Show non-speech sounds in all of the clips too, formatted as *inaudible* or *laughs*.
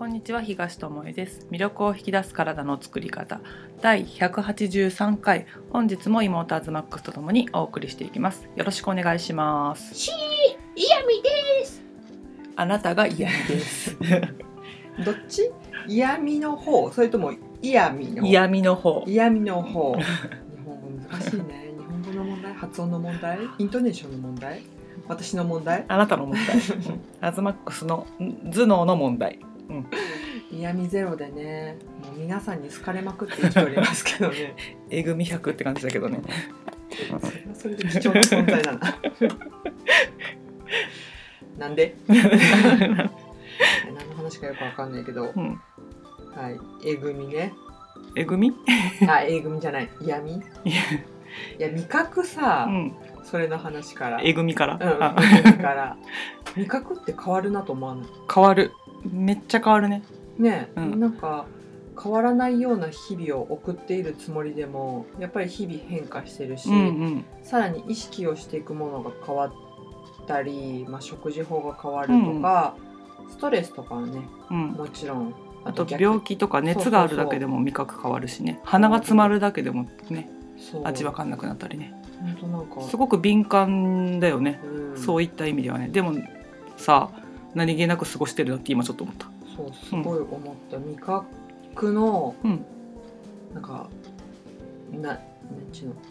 こんにちは東智恵です。魅力を引き出す体の作り方。第183回。本日も妹アズマックスとともにお送りしていきます。よろしくお願いします。しー、イヤミです。あなたが嫌です。*laughs* どっち？嫌味の方。それとも嫌味の嫌味の方。嫌味の方。*laughs* 日本語難しいね。日本語の問題？発音の問題？イントネーションの問題？私の問題？あなたの問題。アズマックスのん頭脳の問題嫌味ゼロでねもう皆さんに好かれまくって生きておりますけどね。*laughs* えぐみ100って感じだけどね。*laughs* それはそれで貴重な存在だな。*laughs* なんで？何の話かよくわかんないけど。うん。はい。えぐみね。えぐみ？あ、えぐみじゃない、嫌味。いや、味覚さ、うん。それの話から。えぐみから、うん。味覚って変わるなと思わない？変わるめっちゃ変わるね。ね、うん。なんか。変わらないような日々を送っているつもりでもやっぱり日々変化してるし、うんうん。さらに意識をしていくものが変わったり、まあ、食事法が変わるとか、ストレスとかはねうん。もちろんあと逆。病気とか熱があるだけでも味覚変わるしね。鼻が詰まるだけでもね味わかんなくなったりね。本当なんか。すごく敏感だよね、うん。そういった意味ではね。でもさ何気なく過ごしてるなって今ちょっと思った。そうすごい思った、味覚のうん。なんかな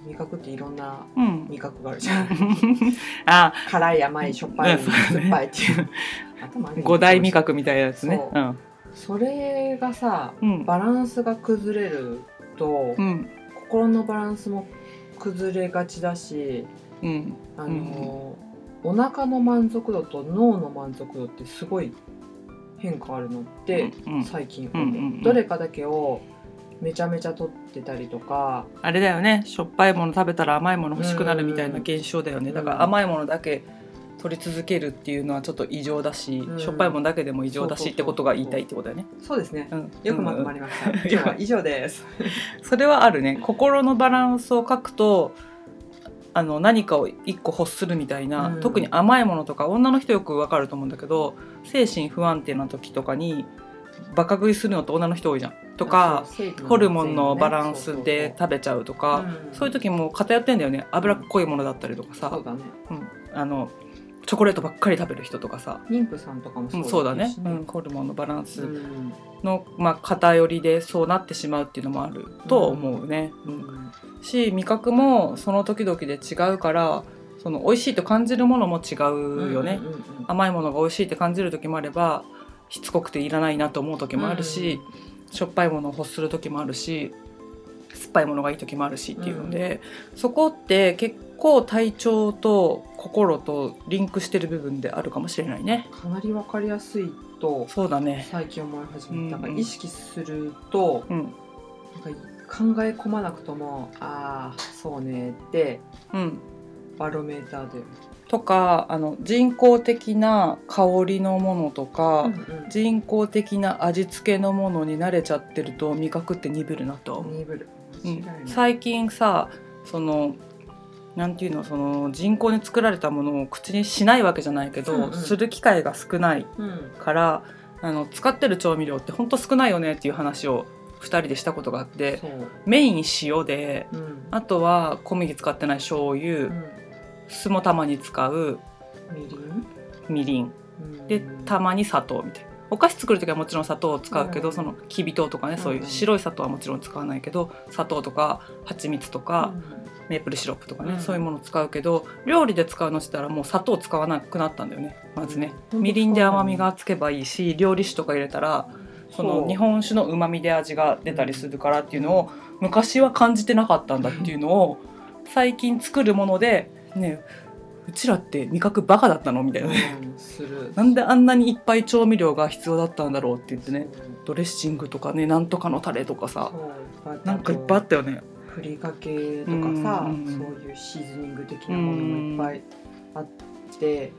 味覚っていろんなうん。味覚があるじゃん。*laughs* あ辛い甘いしょっぱいう酸っぱいっていう。*laughs* 五大味覚みたいなやつね。そう。それがさうん。バランスが崩れると、うん。心のバランスも崩れがちだしうん。あの、お腹の満足度と脳の満足度ってすごい変化あるのって、最近思う、うんうんうん。どれかだけをめちゃめちゃ取ってたりとかあれだよね。しょっぱいもの食べたら甘いもの欲しくなるみたいな現象だよね。だから甘いものだけ取り続けるっていうのはちょっと異常だし、うん。しょっぱいものだけでも異常だしってことが言いたいってことだよね。そうですね。うん。よくまとまりました、*laughs* 今日は以上です。それはあるね。心のバランスを書くとあの何かを一個欲するみたいな、うん。特に甘いものとか女の人よくわかると思うんだけど精神不安定な時とかにバカ食いするのって女の人多いじゃん。とかホルモンのバランスで食べちゃうとかそういう時も偏ってんだよね。脂っこいものだったりとかさ、そうだね。うん、あのチョコレートばっかり食べる人とかさ、妊婦さんとかもう、そうだね。し、うん、ホルモンのバランスうん。の、まあ、偏りでそうなってしまうっていうのもあると思うね。ううんんし味覚もその時々で違うからその美味しいと感じるものも違うよね、うんうんうん甘いものが美味しいって感じる時もあればしつこくていらないなと思う時もあるし、しょっぱいものを欲する時もあるし酸っぱいものがいい時もあるしっていうので、そこって結構体調と心とリンクしてる部分であるかもしれないね。かなりわかりやすいとそうだね。最近思い始めた、うん意識するとうん。なんか考え込まなくともああそうねってうん。バロメーターで、とかあの人工的な香りのものとか、うんうん。人工的な味付けのものに慣れちゃってると味覚って鈍るなと。は思う、鈍る。うん。間違いない、最近さそのなんていうのその人工に作られたものを口にしないわけじゃないけど、うんうん。する機会が少ないうん。からあの使ってる調味料ってほんと少ないよねっていう話を2人でしたことがあってメイン塩でうん。あとは小麦使ってない醤油、うん、酢もたまに使うみりん、みりん。うん。でたまに砂糖みたいな。お菓子作る時はもちろん砂糖を使うけど、うん。そのきび糖とかね、うん。そういう白い砂糖はもちろん使わないけど砂糖とか蜂蜜とか、メープルシロップとかね、うん。そういうものを使うけど料理で使うのしたらもう砂糖使わなくなったんだよねまずね、うん。みりんで甘みがつけばいいし料理酒とか入れたらその日本酒のうまみで味が出たりするからっていうのを昔は感じてなかったんだっていうのを最近作るものでねうちらって味覚バカだったのみたいなね。うんする。なんであんなにいっぱい調味料が必要だったんだろうって言ってね。ドレッシングとかねなんとかのタレとかさなんかいっぱいあったよね。ふりかけとかさ、うんうんうん。そういうシーズニング的なものもいっぱいあって、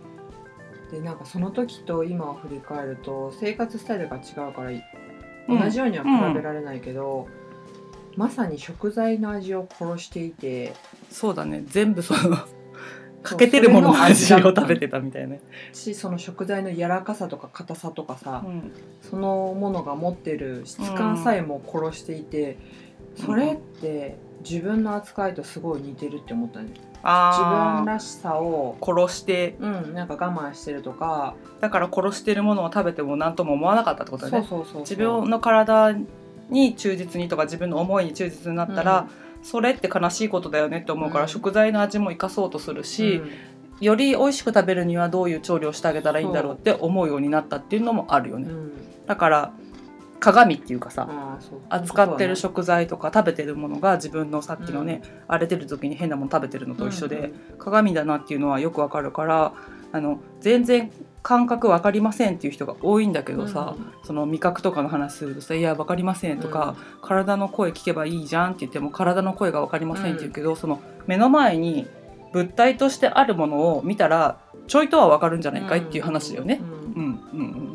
でなんかその時と今を振り返ると生活スタイルが違うからうん。同じようには比べられないけど、まさに食材の味を殺していてそうだね。全部その欠けてるものの味を食べてたみたいな、しその食材の柔らかさとか硬さとかさ、うん。そのものが持ってる質感さえも殺していて、それって自分の扱いとすごい似てるって思ったね。自あー。分らしさを殺して。うんなんか我慢してるとか。だから殺してるものを食べても何とも思わなかったってことだね。そうそうそうそう。自分の体に忠実にとか自分の思いに忠実になったら、それって悲しいことだよねって思うから、うん。食材の味も生かそうとするうんし、うん。より美味しく食べるにはどういう調理をしてあげたらいいんだろうって思うようになったっていうのもあるよね、うん。だから鏡っていうかさ、扱ってる食材とか食べてるものが自分のさっきのね、荒れてる時に変なもの食べてるのと一緒で、うんうん鏡だなっていうのはよくわかるからあの全然感覚わかりませんっていう人が多いんだけどさ、その味覚とかの話するとさ「いやわかりません」とか、体の声聞けばいいじゃん」って言っても体の声がわかりませんって言うけど、その目の前に物体としてあるものを見たらちょいとはわかるんじゃないかいっていう話だよね。うんうんうん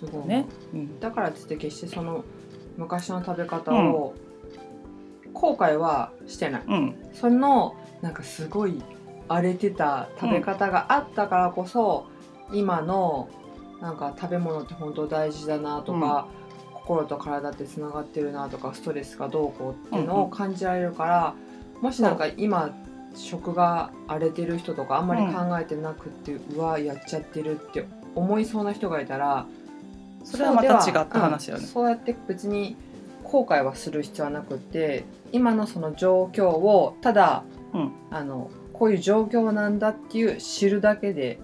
そうすごいね。うん。だからって決してその昔の食べ方を後悔はしてない、うん。そのなんかすごい荒れてた食べ方があったからこそ、今のなんか食べ物って本当大事だなとか、心と体ってつながってるなとかストレスがどうこうっていうのを感じられるから、もしなんか今食が荒れてる人とかあんまり考えてなくって、うわやっちゃってるって思いそうな人がいたらそれはまた違った話よね。うんそうやって別に後悔はする必要はなくって今のその状況をただ、うん。あのこういう状況なんだっていう知るだけで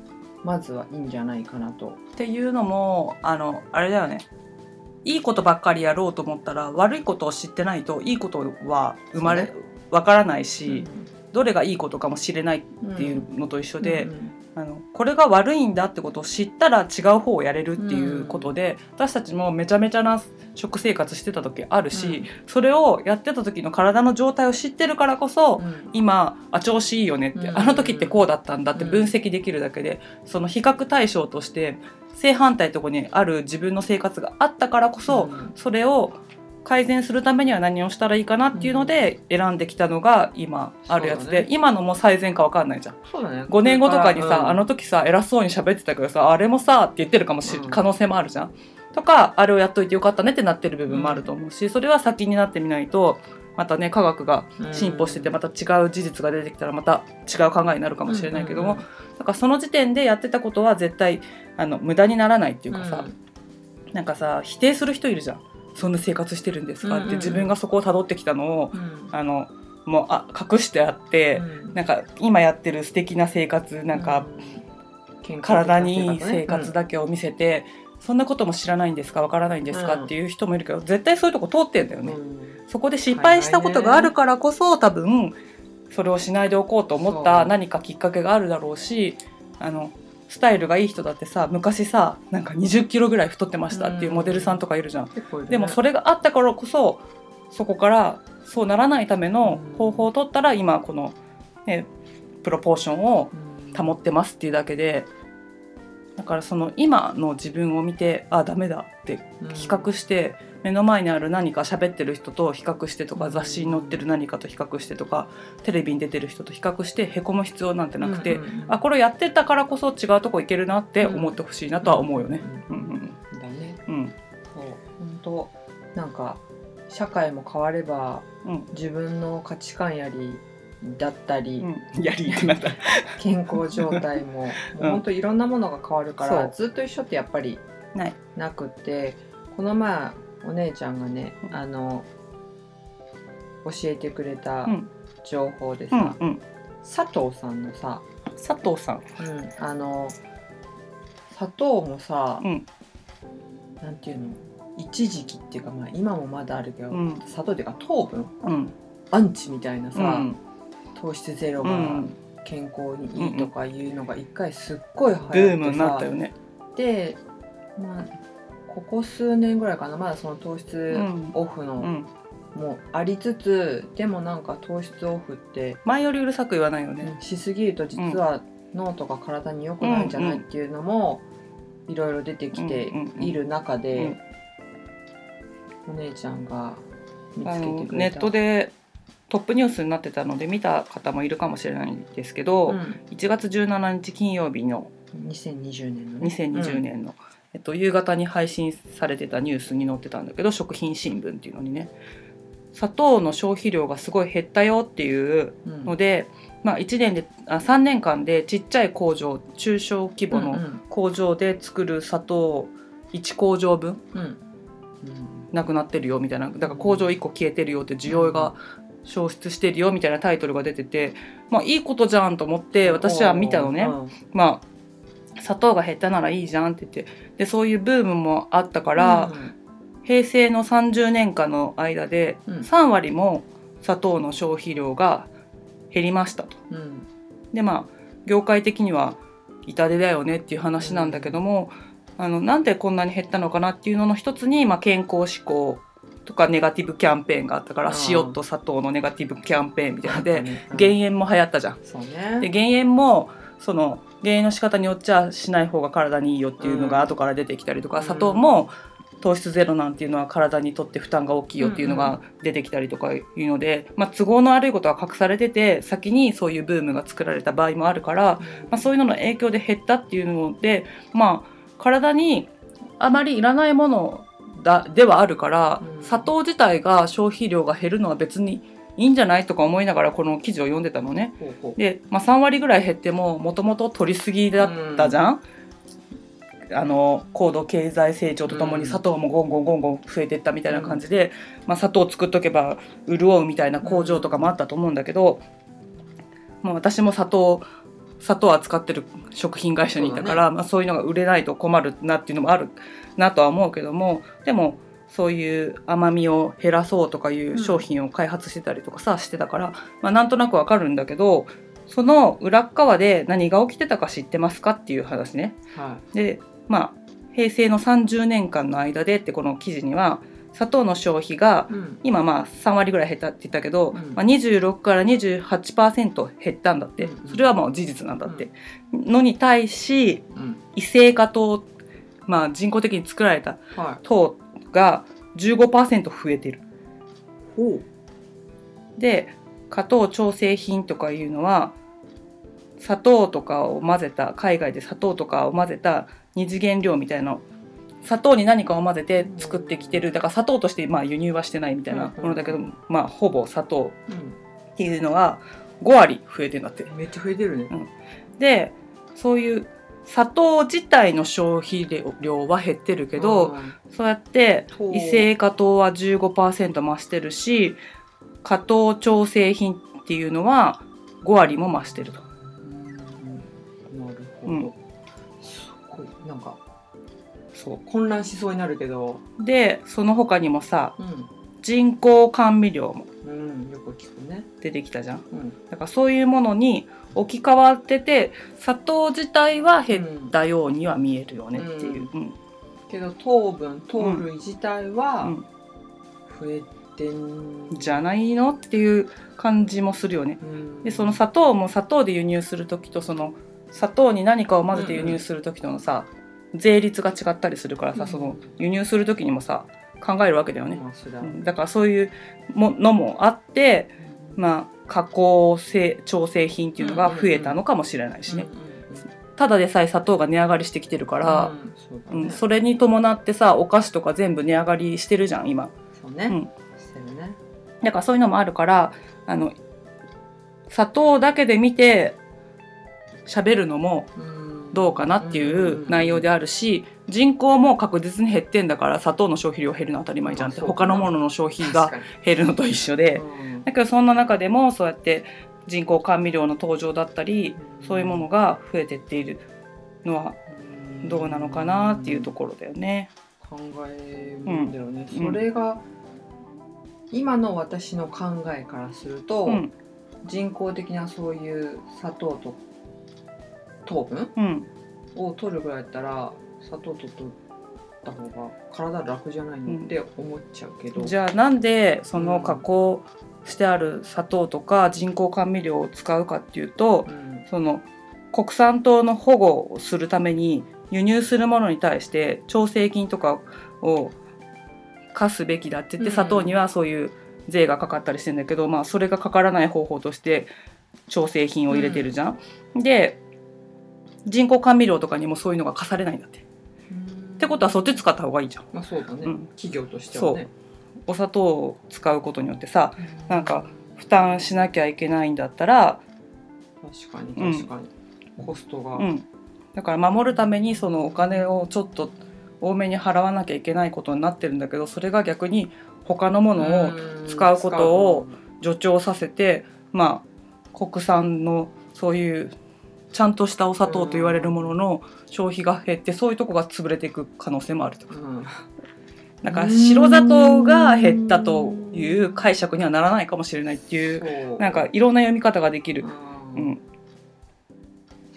まずはいいんじゃないかなと。っていうのもあのあれだよね。いいことばっかりやろうと思ったら悪いことを知ってないといいことは生まれわからないし、どれがいいことかもしれないっていうのと一緒で、うんあのこれが悪いんだってことを知ったら違う方をやれるっていうことで、私たちもめちゃめちゃな食生活してた時あるし、それをやってた時の体の状態を知ってるからこそ、うん。今あ調子いいよねって、うん。あの時ってこうだったんだって分析できるだけで、その比較対象として正反対のとこにある自分の生活があったからこそ、うん。それを改善するためには何をしたらいいかなっていうので選んできたのが今あるやつで、ね。今のも最善か分かんないじゃん。そうだね。5年後とかにさ、うん。あの時さ偉そうに喋ってたけどさあれもさって言ってるかもし、うん。可能性もあるじゃん。とかあれをやっといてよかったねってなってる部分もあると思うし、それは先になってみないとまたね科学が進歩しててまた違う事実が出てきたらまた違う考えになるかもしれないけども、うんうんだからその時点でやってたことは絶対あの無駄にならないっていううん。かさ、なんかさ否定する人いるじゃん。そんな生活してるんですか、って自分がそこを辿ってきたのをうん。あのもうあ隠してあって、うん。なんか今やってる素敵な生活なんか、体にいい生ね。活だけを見せて、そんなことも知らないんですか？わからないんですか、うん。っていう人もいるけど絶対そういうとこ通ってんだよね、うん。そこで失敗したことがあるからこそ、多分それをしないでおこうと思った何かきっかけがあるだろうしあのスタイルがいい人だってさ昔さなんか20キロぐらい太ってましたっていうモデルさんとかいるじゃん、結構いるね。でもそれがあったからこそそこからそうならないための方法を取ったら今この、ね、プロポーションをうん。保ってますっていうだけでだからその今の自分を見てあダメだって比較して、目の前にある何か喋ってる人と比較してとか、うん雑誌に載ってる何かと比較してとかテレビに出てる人と比較してへこむ必要なんてなくて、うんうんうん。あこれやってたからこそ違うとこ行けるなって思ってほしいなとは思うよね。ううん。んうん。だね。うん。そう本当なんか社会も変わればうん。自分の価値観やりだったり、うん、やり。健康状態も *laughs* もう本当いろんなものが変わるから、ずっと一緒ってやっぱりない。なくってこの前お姉ちゃんがね、うんあの教えてくれたうん情報でうさ、んうん。佐藤さんのさ、佐藤さん。うん、あの砂糖もさ、うんなんていうの一時期っていうか、まあ、今もまだあるけど、うん砂糖っていうか糖分うんアンチみたいなさ、うん糖質ゼロがうん。健康にいいとかいうのが一回すっごい流行ってさブームになったよね。で、まあ、ここ数年ぐらいかな。まだその糖質うん。オフのうん。もありつつ、でもなんか糖質オフって前よりうるさく言わないよね。しすぎると実は脳とか体に良くないんじゃないっていうのもいろいろ出てきている中で、お姉ちゃんが見つけてくれた。ネットでトップニュースになってたので見た方もいるかもしれないんですけど、うん。1月17日金曜日の2020年のね。2020年の、えっと、夕方に配信されてたニュースに載ってたんだけど食品新聞っていうのにね。砂糖の消費量がすごい減ったよっていううん。ので、まあ、1年であ3年間でちっちゃい工場中小規模のうん工場で作る砂糖1工場分うん。うんなくなってるよみたいな。だから工場1個消えてるよって需要が消失してるよみたいなタイトルが出ててまあいいことじゃんと思って私は見たのね。うん。まあ砂糖が減ったならいいじゃんって言ってでそういうブームもあったから、平成の30年間の間でうん。3割も砂糖の消費量が減りましたと。うん。でまあ業界的には痛手だよねっていう話なんだけども、あのなんでこんなに減ったのかなっていうのの一つに、まあ、健康志向とかネガティブキャンペーンがあったからうん。塩と砂糖のネガティブキャンペーンみたいなのでうん。減塩も流行ったじゃん。そうね。で減塩もその減塩の仕方によっちゃしない方が体にいいよっていうのがうん。後から出てきたりとか、うん。砂糖も糖質ゼロなんていうのは体にとって負担が大きいよっていうのが出てきたりとかいうので、まあ、都合の悪いことは隠されてて先にそういうブームが作られた場合もあるから、まあ、そういうのの影響で減ったっていうので、まあ、体にあまりいらないものだではあるから、うん。砂糖自体が消費量が減るのは別にいいんじゃないとか思いながらこの記事を読んでたのね。で、まあ、3割ぐらい減ってももともと取りすぎだったじゃん、あの高度経済成長とともにうん。砂糖もゴンゴンゴンゴン増えてったみたいな感じで、まあ、砂糖作っとけば潤うみたいな工場とかもあったと思うんだけど、もう私も砂糖砂糖扱ってる食品会社にいたからそう,、まあ、そういうのが売れないと困るなっていうのもあるなとは思うけどもでもそういう甘みを減らそうとかいう商品を開発してたりとかさ、してたから、まあ、なんとなくわかるんだけどその裏っ側で何が起きてたか知ってますかっていう話ね。はでまあ平成の30年間の間でってこの記事には砂糖の消費がいうん。今まあ3割ぐらい減ったって言ったけど、うん。まあ、26から28%減ったんだって、うんそれはもう事実なんだって、のに対しうん。異性化糖、まあ、人工的に作られたは糖が15%増えてる。いほう。で加糖調整品とかいうのは砂糖とかを混ぜた海外で砂糖とかを混ぜた二次元料みたいな砂糖に何かを混ぜて作ってきてる。だから砂糖としてまあ輸入はしてないみたいなものだけど、まあほぼ砂糖うっていうのは5割増えてるんだって。んめっちゃ増えてるね。でそういう砂糖自体の消費量は減ってるけど、うん。そうやって糖。異性化糖は15%増してるし加糖調整品っていうのは5割も増してると。なるほど、うん。すごい。なんかそ混乱しそうになるけど。うでその他にもさうん、人工甘味料もうん、よく聞くね。出てきたじゃん。うん。だからそういうものに置き換わってて砂糖自体は減ったようには見えるよねっていう。うん。けど糖分糖類自体はうん。増えてんじゃないのっていう感じもするよね。うん。でその砂糖も砂糖で輸入する時とその砂糖に何かを混ぜて輸入する時とのさ、税率が違ったりするからさ、うん。その輸入する時にもさ考えるわけだよね、うん。だからそういうものもあってまあ加工性調整品っていうのが増えたのかもしれないしね、うんうんうん。ただでさえ砂糖が値上がりしてきてるから、うん。そうんね。それに伴ってさお菓子とか全部値上がりしてるじゃん今。そうね、うん。してるね。だからそういうのもあるからあの砂糖だけで見て喋るのもどうかなっていう内容であるし人口も確実に減ってんだから砂糖の消費量減るのは当たり前じゃんって他のものの消費が減るのと一緒でうん。だけどそんな中でもそうやって人工甘味料の登場だったりそういうものが増えてっているのはどうなのかなっていうところだよね。考えるんだよね、うん。それが今の私の考えからすると、うん。人工的なそういう砂糖と糖分うん。を取るぐらいだったら砂糖と取った方が体楽じゃないの？って思っちゃうけど、じゃあなんでその加工してある砂糖とか人工甘味料を使うかっていうとうん。その国産糖の保護をするために輸入するものに対して調整菌とかを課すべきだって言って、うん。砂糖にはそういう税がかかったりしてんだけど、まあ、それがかからない方法として調整品を入れてるじゃん。で人工甘味料とかにもそういうのが課されないんだって。ってことはそっち使った方がいいじゃん。まあそうだね、うん。企業としてはね。お砂糖を使うことによってさうん。なんか負担しなきゃいけないんだったら、確かうん。に確かに、コストが、うん、だから守るためにそのお金をちょっと多めに払わなきゃいけないことになってるんだけどそれが逆に他のものを使うことを助長させてまあ国産のそういうちゃんとしたお砂糖と言われるものの消費が減ってそういうとこが潰れていく可能性もあると。使う、うん。だから白砂糖が減ったという解釈にはならないかもしれないっていうそう。なんかいろんな読み方ができる。ううん。ん、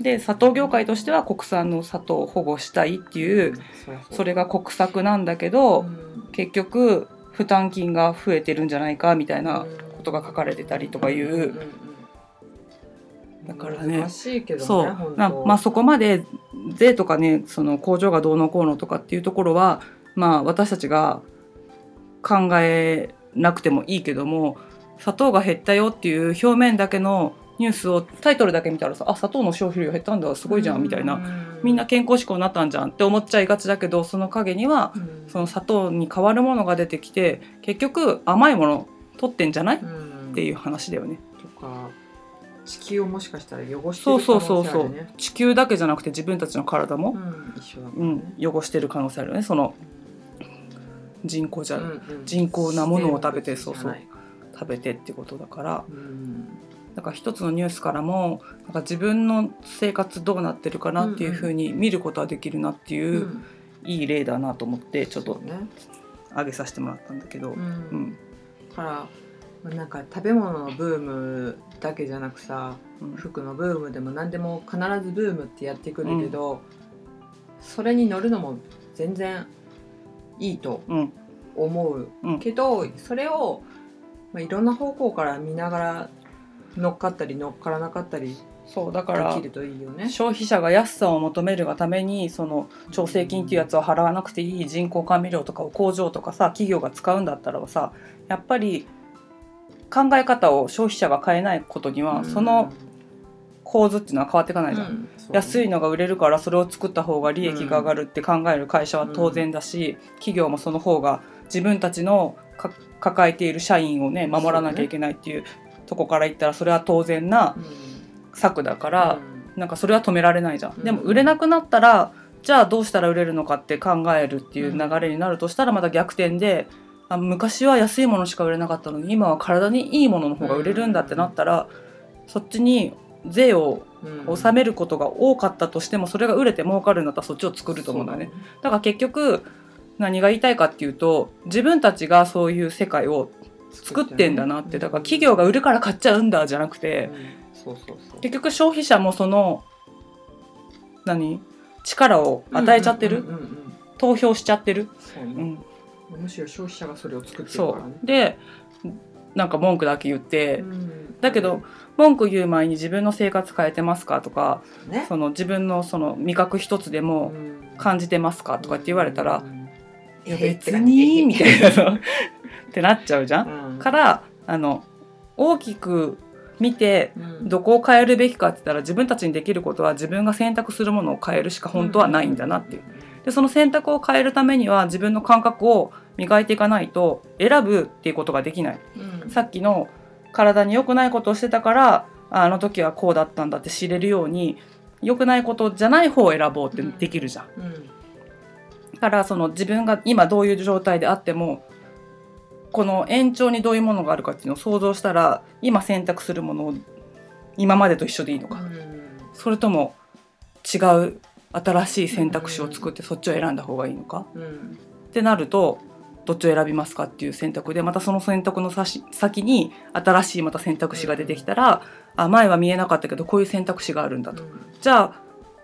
で砂糖業界としては国産の砂糖を保護したいっていうそれが国策なんだけど、うん。結局負担金が増えてるんじゃないかみたいなことが書かれてたりとかいう、だからね。難しいけどねそう。まあそこまで税とかねその工場がどうのこうのとかっていうところはまあ私たちが考えなくてもいいけども砂糖が減ったよっていう表面だけのニュースをタイトルだけ見たらさあ砂糖の消費量減ったんだすごいじゃんみたいな。みんな健康志向になったんじゃんって思っちゃいがちだけどその陰にはうん。その砂糖に代わるものが出てきて結局甘いもの取ってんじゃない？っうん。ていう話だよね。とか地球をもしかしたら汚してそうる可そうそうそう。能性あるね。地球だけじゃなくて自分たちの体も、うん一緒だかうん汚してる可能性あるよね。その人工じゃ、うんうん。人工なものを食べてそうそう。食べてってことだから。うん。だから一つのニュースからもなんか自分の生活どうなってるかなっていうふうに見ることはできるなっていう、うん。いい例だなと思ってちょっとそうね。上げさせてもらったんだけど、ううん。んだからまあなんか食べ物のブームだけじゃなくさうん。服のブームでも何でも必ずブームってやってくるけど、それに乗るのも全然いいとうん。思う。うん。けど、それを、まあ、いろんな方向から見ながら乗っかったり乗っからなかったりそうだからできるといいよね。消費者が安さを求めるがためにその調整金っていうやつを払わなくていい人工甘味料とかを工場とかさ企業が使うんだったらばさやっぱり考え方を消費者が変えないことには、その構図っていうのは変わっていかないじゃん。安いのが売れるからそれを作った方が利益が上がるって考える会社は当然だし、企業もその方が自分たちのか抱えている社員をね守らなきゃいけないっていうとこから言ったらそれは当然な策だから、なんかそれは止められないじゃん。うんでも売れなくなったらじゃあどうしたら売れるのかって考えるっていう流れになるとしたらまた逆転で。あ昔は安いものしか売れなかったのに今は体にいいものの方が売れるんだってなったら、そっちに税を納めることが多かったとしてもそれが売れて儲かるんだったらそっちを作ると思うんだよね。だから結局何が言いたいかっていうと自分たちがそういう世界を作ってんだなって。だから企業が売るから買っちゃうんだじゃなくて結局消費者もその何？力を与えちゃってる、投票しちゃってる、うん、むしろ消費者がそれを作ってるそからね。う。でなんか文句だけ言って、うん。だけど文句言う前に自分の生活変えてますかとかね。その自分のその味覚一つでも感じてますかとかって言われたら、いや別にみたいなの。ってなっちゃうじゃん。からあの大きく見てどこを変えるべきかって言ったら自分たちにできることは自分が選択するものを変えるしか本当はないんだなっていう。でその選択を変えるためには自分の感覚を磨いていかないと選ぶっていうことができない。うん。さっきの体に良くないことをしてたからあの時はこうだったんだって知れるように良くないことじゃない方を選ぼうってできるじゃん。うん。だからその自分が今どういう状態であってもこの延長にどういうものがあるかっていうのを想像したら今選択するものを今までと一緒でいいのか、それとも違う新しい選択肢を作ってそっちを選んだ方がいいのか？うん。ってなるとどっちを選びますかっていう選択でまたその選択の先先に新しいまた選択肢が出てきたら、あ前は見えなかったけどこういう選択肢があるんだと。じゃあ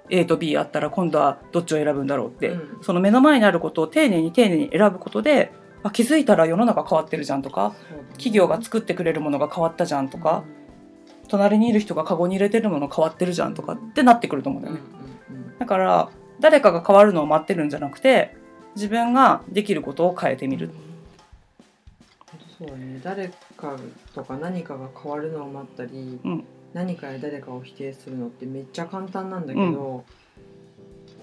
A と B あったら今度はどっちを選ぶんだろうって、うん。その目の前にあることを丁寧に丁寧に選ぶことであ気づいたら世の中変わってるじゃんとか企業が作ってくれるものが変わったじゃんとか、隣にいる人がカゴに入れてるもの変わってるじゃんとかってなってくると思うんだよね。だから誰かが変わるのを待ってるんじゃなくて自分ができることを変えてみる。そうだね。誰かとか何かが変わるのを待ったり、うん。何かや誰かを否定するのってめっちゃ簡単なんだけど、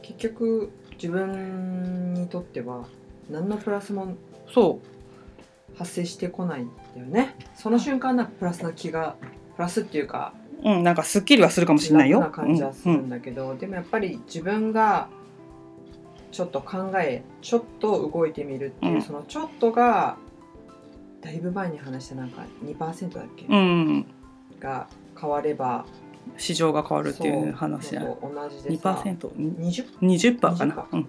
結局自分にとっては何のプラスもそ発生してこないんだよね。その瞬間なプラスな気がプラスっていうかう、うん、なんかすっきりはするかもしれないよ。楽な感じはするんだけど、でもやっぱり自分がちょっと考えちょっと動いてみるっていう、うん。そのちょっとがだいぶ前に話したなんか2%だっけ、うん、うん、が変われば市場が変わるっていう話だ。同じで二さパーセント、20%二十パーかな？20%うん、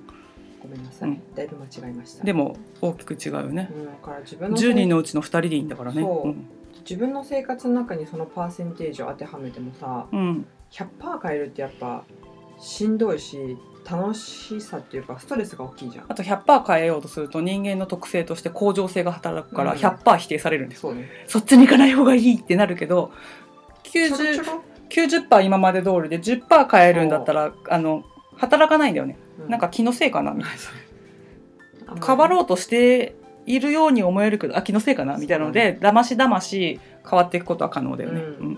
ごめんなさい、うん。だいぶ間違えました。でも大きく違うよね。うん、だから自分の十人のうちの二人でいいんだからね。そうん自分の生活の中にそのパーセンテージを当てはめてもさうん、100%変えるってやっぱしんどいし楽しさっていうかストレスが大きいじゃん。あと100%変えようとすると人間の特性として向上性が働くからうん。100%否定されるんです、そうね。そっちに行かない方がいいってなるけどちょろちょ 90%, ろ90今まで通りで10%変えるんだったらあの働かないんだよね、うなんか気のせいかなみたいな。*laughs* 変わろうとしているように思えるけどあ気のせいかな？みたいなので、だましだまし変わっていくことは可能だよね、うん。うん。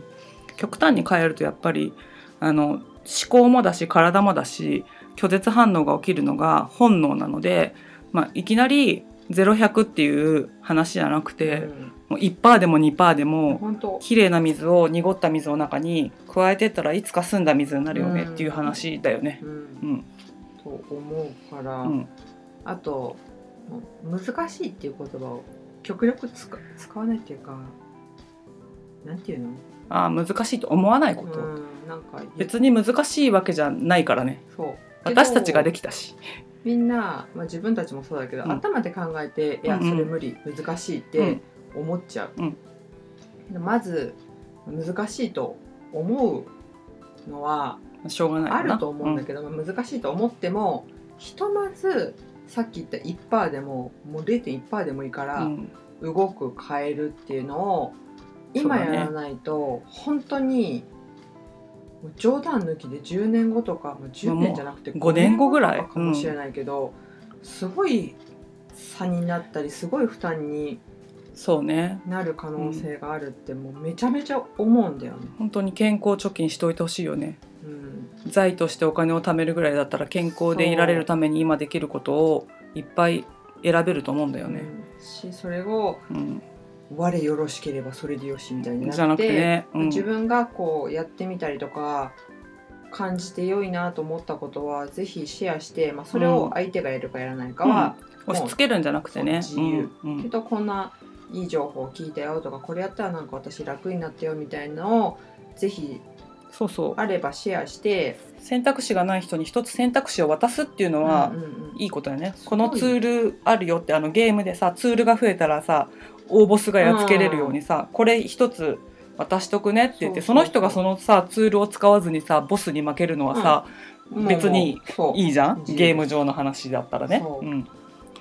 極端に変えるとやっぱりあの思考もだし体もだし拒絶反応が起きるのが本能なので、まあ、いきなり0100っていう話じゃなくて、うん。もう1%でも2%でも綺麗な水を濁った水の中に加えてったらいつか澄んだ水になるよねっていう話だよね。うん。うん。と思うから、うん。あと難しいっていう言葉を極力使使わないっていうかなんていうの？ああ難しいと思わないこと、うんなんか別に難しいわけじゃないからね。そう。私たちができきたし。みんな、まあ、自分たちもそうだけど、うん。頭で考えていやうんうん。それ無理難しいって思っちゃう、うん。でまず難しいと思うのはしょうがないあると思うんだけど、まあ難しいと思ってもひとまずさっき言った1%でももう0.1%でもいいから、うん。動く変えるっていうのを今やらないと、本当に冗談抜きで10年後とかもう10年じゃなくて5年後ぐらい5年とかかもしれないけど、すごい差になったりすごい負担にそうね。なる可能性があるってもうめちゃめちゃ思うんだよね。本当に健康貯金しといてほしいよね。うん財としてお金を貯めるぐらいだったら健康でいられるために今できることをいっぱい選べると思うんだよね。うん。しそれをうん、我よろしければそれでよしみたいになってじゃなくてね、うん、自分がこうやってみたりとか感じて良いなと思ったことはぜひシェアして、まあ、それを相手がやるかやらないかは、押し付けるんじゃなくてね。自由。うん。うん。けどこんないい情報を聞いたよとかこれやったらなんか私楽になったよみたいなのをぜひそうそう。あればシェアして。選択肢がない人に一つ選択肢を渡すっていうのはうんうんうん。いいことだよね、このツールあるよってあのゲームでさツールが増えたらさ応募スがやっつけれるようにさ、これ一つ渡しとくねって言ってその人がそのさツールを使わずにさボスに負けるのはさ、もう別にいいじゃん？ゲーム上の話だったらね。そう。うん。だ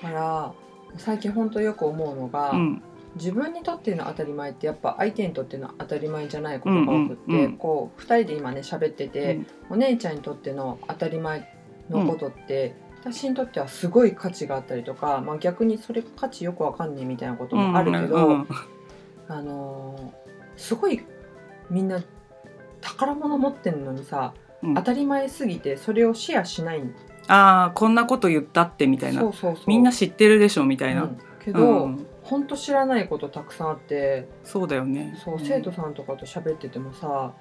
から最近本当よく思うのが、うん自分にとっての当たり前ってやっぱ相手にとっての当たり前じゃないことが多くって、うんうんうん。こう2人で今ね喋ってて、お姉ちゃんにとっての当たり前のことって、私にとってはすごい価値があったりとか、まあ、逆にそれ価値よくわかんねえみたいなこともあるけど、うんうんあのーすごいみんな宝物持ってんのにさ、うん。当たり前すぎてそれをシェアしない。ああこんなこと言ったってみたいな。みんな知ってるでしょみたいな、うん。けうど、ん本当知らないことたくさんあって。そうだよね。そう、ん。生徒さんとかと喋っててもさ。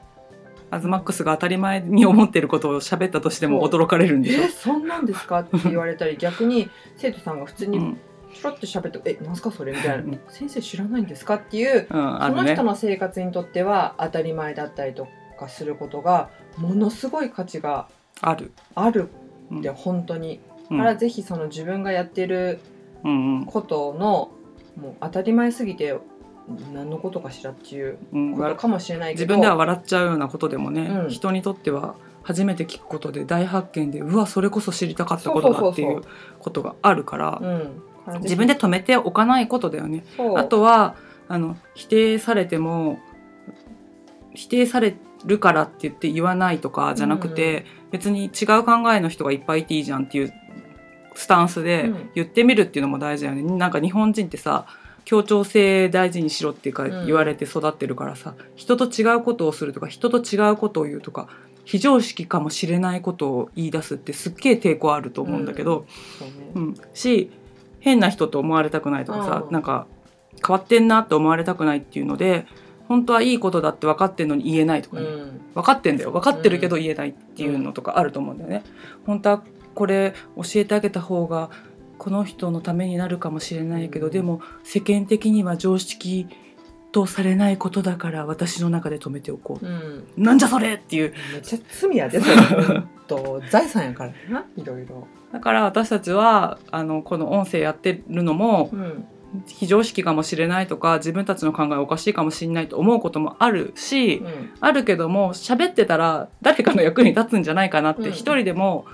アズマックスが当たり前に思ってることを喋ったとしても驚かれるん「でしょ？えそんなんですか?」って言われたり逆に生徒さんが普通にうん。ちょろっと喋って「えなんすかそれ?」みたいな。うん「先生知らないんですか?」っていううん、ね。その人の生活にとっては当たり前だったりとかすることがものすごい価値がある、あるうん。って本当に、うん。だからぜひその自分がやってるうんうん。ことのもう当たり前すぎて何のことかしらっていううんことかもしれないけど自分では笑っちゃうようなことでもね、うん。人にとっては初めて聞くことで大発見でうわそれこそ知りたかったことだっていそううことがあるから自分で止めておかないことだよね。あとはあの否定されても否定されるからって言って言わないとかじゃなくて、別に違う考えの人がいっぱいいていいじゃんっていうスタンスでうん。言ってみるっていうのも大事だよね。なんか日本人ってさ協調性大事にしろっていうかうん。言われて育ってるからさ、人と違うことをするとか人と違うことを言うとか非常識かもしれないことを言い出すってすっげえ抵抗あると思うんだけど、そうね。うん。し変な人と思われたくないとかさ、うん。なんか変わってんなって思われたくないっていうので本当はいいことだって分かってんのに言えないとかね、うん。分かってんだよ。分かってるけど言えないっていうのとかあると思うんだよね。本当はこれ教えてあげた方がこの人のためになるかもしれないけど、うん。でも世間的には常識とされないことだから私の中で止めておこう。ん。う。なんじゃそれっていう。めっちゃ罪やでと財産やからな *laughs* いろいろ。だから私たちはあのこの音声やってるのもうん。非常識かもしれないとか自分たちの考えおかしいかもしれないと思うこともあるし、うん。あるけども喋ってたら誰かの役に立つんじゃないかなっうん。て一人でも、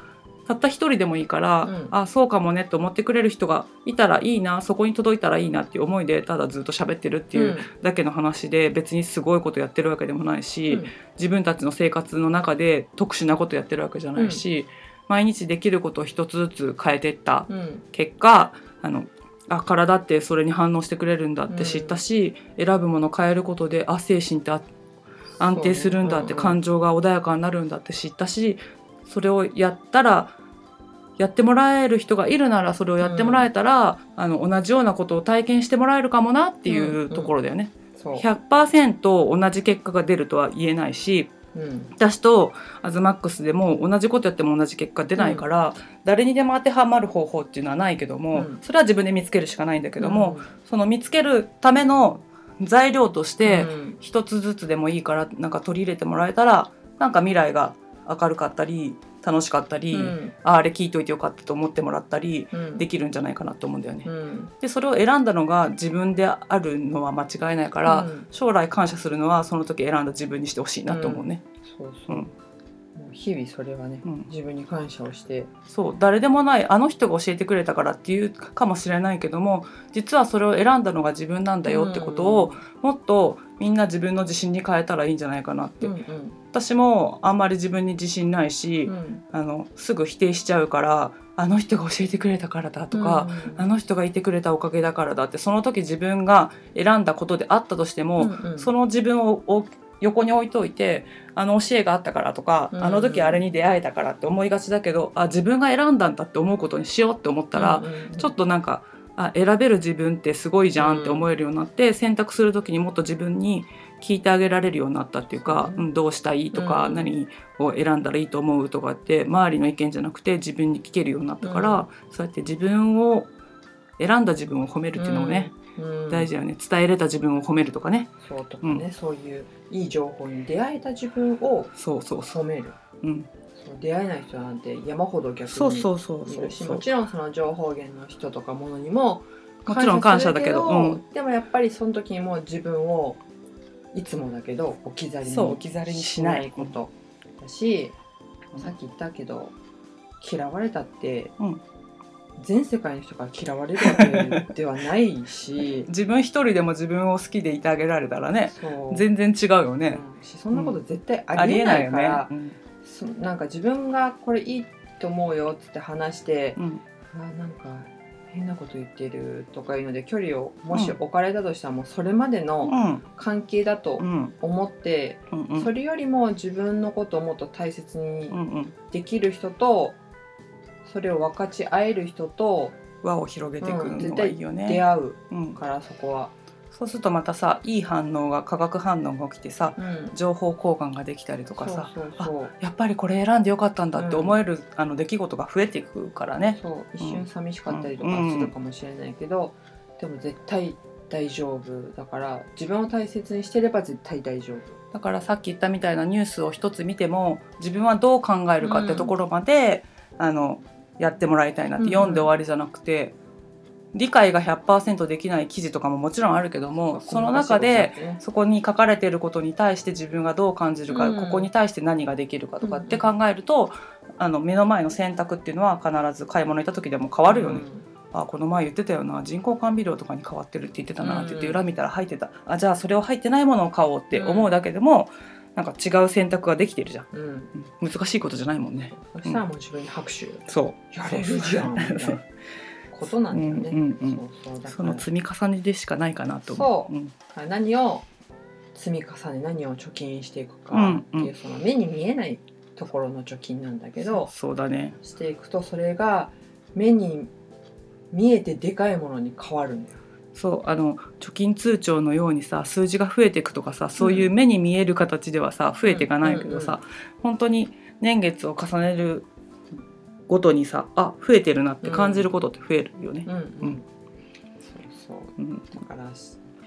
たった一人でもいいから、うん。あそうかもねって思ってくれる人がいたらいいなそこに届いたらいいなっていう思いでただずっと喋ってるっていうだけの話で別にすごいことやってるわけでもないし、自分たちの生活の中で特殊なことやってるわけじゃないし、毎日できることを一つずつ変えてったうん。うん結果あのあ体ってそれに反応してくれるんだって知ったし、選ぶものを変えることであ精神ってあ安定するんだって、感情が穏やかになるんだって知ったしそれをやったらやってもらえる人がいるならそれをやってもらえたら、あの同じようなことを体験してもらえるかもなっていんううん。ところだよね。そう。100%同じ結果が出るとは言えないしうん。私とアズマックスでも同じことやっても同じ結果出ないから、誰にでも当てはまる方法っていうのはないけども、うん。それは自分で見つけるしかないんだけども、その見つけるための材料としうんてうん。一つずつでもいいからなんか取り入れてもらえたらなんか未来が明るかったり楽しかったり、うん。ああれ聞いといてよかったと思ってもらったりうん。できるんじゃないかなと思うんだよね。うん。でそれを選んだのが自分であるのは間違いないから、うん。将来感謝するのはその時選んだ自分にしてほしいなと思うね。そうそう、うんもう日々それはね、うん。自分に感謝をして。そう誰でもないあの人が教えてくれたからっていうかもしれないけども実はそれを選んだのが自分なんだよってことを、もっとみんな自分の自信に変えたらいいんじゃないかなって、うんうん。私もあんまり自分に自信ないし、うん。あのすぐ否定しちゃうからあの人が教えてくれたからだとか、うんあの人がいてくれたおかげだからだってその時自分が選んだことであったとしても、うんうん。その自分をお横に置いといてあの教えがあったからとか、うん。あの時あれに出会えたからって思いがちだけどあ自分が選んだんだって思うことにしようって思ったら、うんうんうん。ちょっとなんかあ選べる自分ってすごいじゃんって思えるようになって、選択する時にもっと自分に聞いてあげられるようになったっていうか、うん、どうしたいとか、うん。何を選んだらいいと思うとかって周りの意見じゃなくて自分に聞けるようになったから、そうやって自分を選んだ自分を褒めるっていうのもね、うん大事だよね。伝えれた自分を褒めるとかね。そうとかね、そういういい情報に出会えた自分をそうそうそ褒める。う、うん、出会えない人なんて山ほど逆にそうそうそういるしそう。そうもちろんその情報源の人とかものにももちろん感謝だけどうん。でもやっぱりその時にも自分をいつもだけど置き去りにそう置き去りにしないことだし、うんさっき言ったけど嫌われたって、うん全世界の人から嫌われるわけではないし。*laughs* 自分一人でも自分を好きでいてあげられたらね全然違うよね、うん。しそんなこと絶対あありえないから、うん。そなんか自分がこれいいと思うよっつって話して、うん。うわなんか変なこと言ってるとかいうので距離をもしうん置かれたとしたらもうそれまでのうん。関係だとうん。思って、うんうん。それよりも自分のことをもっと大切にうんうん。できる人とそれを分かち合える人と輪を広げていくうんのがいいよね、出会ううん、からそこは。そうするとまたさいい反応が化学反応が起きてさうん。情報交換ができたりとかさそうそうそう。やっぱりこれ選んでよかったんだって思える、あの出来事が増えていくからね。一瞬寂しかったりとかうんするかもしれないけど、でも絶対大丈夫だから自分を大切にしてれば絶対大丈夫。だからさっき言ったみたいなニュースを一つ見ても自分はどう考えるかってところまで、あのやってもらいたいなって、うんうん。読んで終わりじゃなくて理解が100%できない記事とかももちろんあるけどもその中でそこに書かれていることに対して自分がどう感じるか、うんここに対して何ができるかとかって考えると、あの目の前の選択っていうのは必ず買い物行った時でも変わるよね。あこの前言ってたよな人工甘味料とかに変わってるって言ってたなって言ってうん裏見たら入ってた。あじゃあそれを入ってないものを買おうって思うだけでも、なんか違う選択ができてるじゃん、うん、うんうん難しいことじゃないもんね。そしたらもう自分に拍手、そやれるじゃん。みたいなことなんだよね。うんうんうん。そうそう。だその積み重ねでしかないかなと思う。そう。ん。はい何を積み重ね何を貯金していくかうんっていう、その目に見えないところの貯金なんだけど、そうだね。していくとそれが目に見えてでかいものに変わるんだよ。そうあの貯金通帳のようにさ数字が増えていくとかさそういう目に見える形ではさ増えていかないけどさ、本当に年月を重ねるごとにさあ増えてるなって感じることって増えるよね。うん。うん。うん。そうそう。うん。だから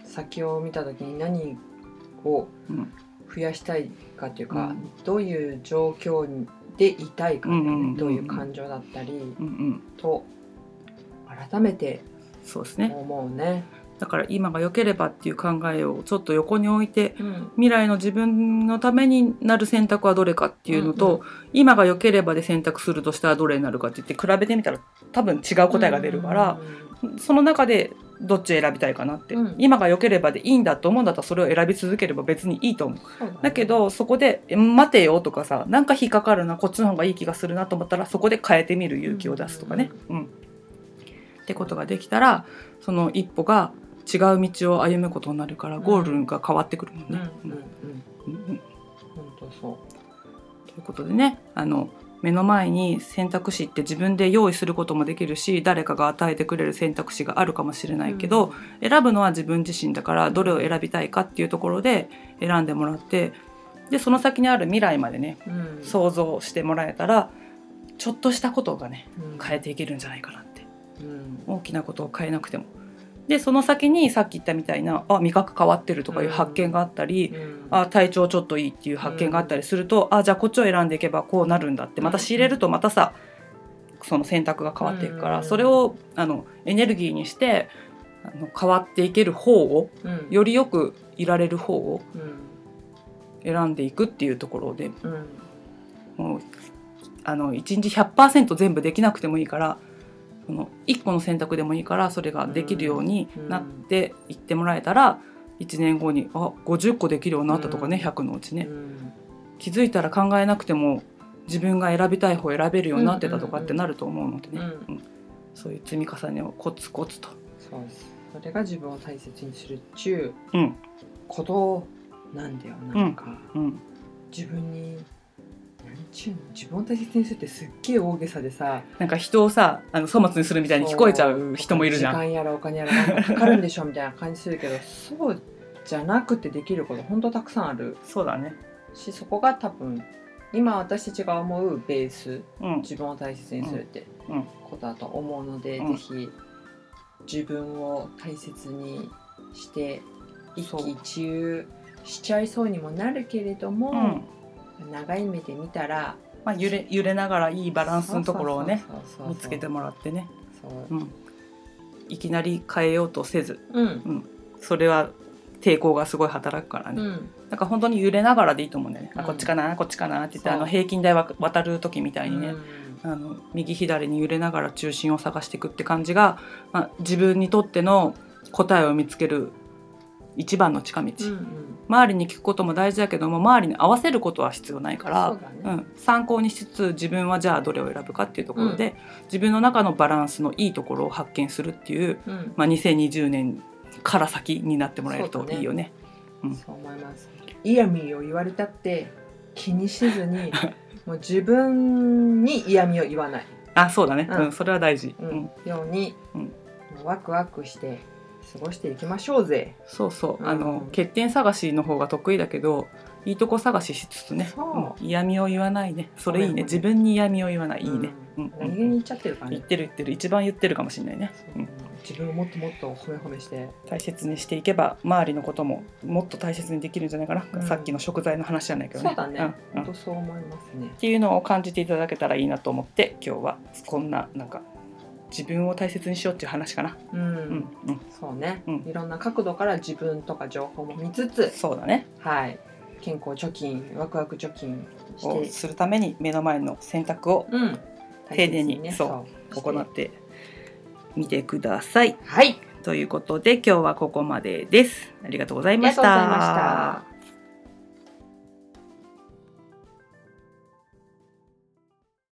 先を見た時に何をうん。増やしたいかというか、うん。どういう状況でいたいかだよね、うんうんうんうん。どういう感情だったりうんうん。と改めてそうですね。思うね。だから今が良ければっていう考えをちょっと横に置いてうん。未来の自分のためになる選択はどれかっていうのと、うん今が良ければで選択するとしたらどれになるかって言って比べてみたら多分違う答えが出るから、その中でどっちを選びたいかなって、うん。今が良ければでいいんだと思うんだったらそれを選び続ければ別にいいと思う。ね。だけどそこでえ「待てよ」とかさなんか引っかかるなこっちの方がいい気がするなと思ったらそこで変えてみる勇気を出すとかね。うんってことができたらその一歩が違う道を歩むことになるからゴールが変わってくるもんうんうんね。うん。うんうん本当そということでねあの目の前に選択肢って自分で用意することもできるし誰かが与えてくれる選択肢があるかもしれう。ないけど、選ぶのは自分自身だからどれを選びたいかっていうところで選んでもらってでその先にある未来までねうん、想像してもらえたらちょっとしたことがねうん。変えていけるんじゃないかな大きなことを変えなくても。でその先にさっき言ったみたいなあ味覚変わってるとかいう発見があったり、うん。あ体調ちょっといいっていう発見があったりすると、あじゃあこっちを選んでいけばこうなるんだってまた仕入れるとまたさその選択が変わっていくから、うん。それをあのエネルギーにしてあの変わっていける方をうん。よりよくいられる方をうん。選んでいくっていうところでうん。もうあの1日100%全部できなくてもいいからその1個の選択でもいいからそれができるようになっていってもらえたら1年後にあ50個できるようになったとかね、うん。100のうちね。うん。気づいたら考えなくても自分が選びたい方を選べるようになってたとかってなると思うのでね、うん。うん。そういう積み重ねをコツコツと、そうです。それが自分を大切にするっちゅううん。ことなんだよなんか、うん、自分に何ちゅうの自分を大切にするってすっげえ大げさでさ。なんか人をさあの粗末にするみたいに聞こえちゃう人もいるじゃん。時間やらお金やらなんかかかるんでしょみたいな感じするけどそうじゃなくてできること本当たくさんある。そうだね、しそこが多分今私たちが思うベース。うん。自分を大切にするってうん。うん。ことだと思うので、うん。ぜひ自分を大切にして一喜一憂しちゃいそうにもなるけれども、長い目で見たらまあ、揺れ揺れながらいいバランスのところをね見つけてもらってね、そう。うん、いきなり変えようとせず。うん。それは抵抗がすごい働くからね、うん。なんか本当に揺れながらでいいと思うんだよね、うん。あこっちかな？こっちかな？って言ってあの平均台わ渡る時みたいにね、うん。あの右左に揺れながら中心を探していくって感じが、まあ、自分にとっての答えを見つける一番の近道、うん周りに聞くことも大事だけども周りに合わせることは必要ないからね。うん、参考にしつつ自分はじゃあどれを選ぶかっていうところで、自分の中のバランスのいいところを発見するっていう、うん。まあ、2020年から先になってもらえるといいよね。うん。そう思います。嫌味を言われたって気にしずに *laughs* もう自分に嫌味を言わない、あそうだね、うん。うん。それは大事、うん。うんように、うん。ワクワクして過ごしていきましょうぜ。そうそう、うん。あの欠点探しの方が得意だけどいいとこ探ししつつね、嫌味を言わないね。それいいね。ね。自分に嫌味を言わない。いいね、うん。うん。何気に言っちゃってるからね言っ。てる言ってる。一番言ってるかもしれないね、そう。うん。自分をもっともっと褒め褒めして。大切にしていけば周りのことももっと大切にできるんじゃないかな、うん。さっきの食材の話じゃないけどね。そうだね。うん。うん。本当そう思いますね。っ。ていうのを感じていただけたらいいなと思って今日はこんななんか自分を大切にしようっていう話かな、うん。うんうん、そうね、うんいろんな角度から自分とか情報も見つつ、そうだねはい。健康貯金、ワクワク貯金をするために目の前の選択をうん。丁寧に大切そう行ってみてください。はい。ということで今日はここまでです。ありがとうございましありがとうございまたした。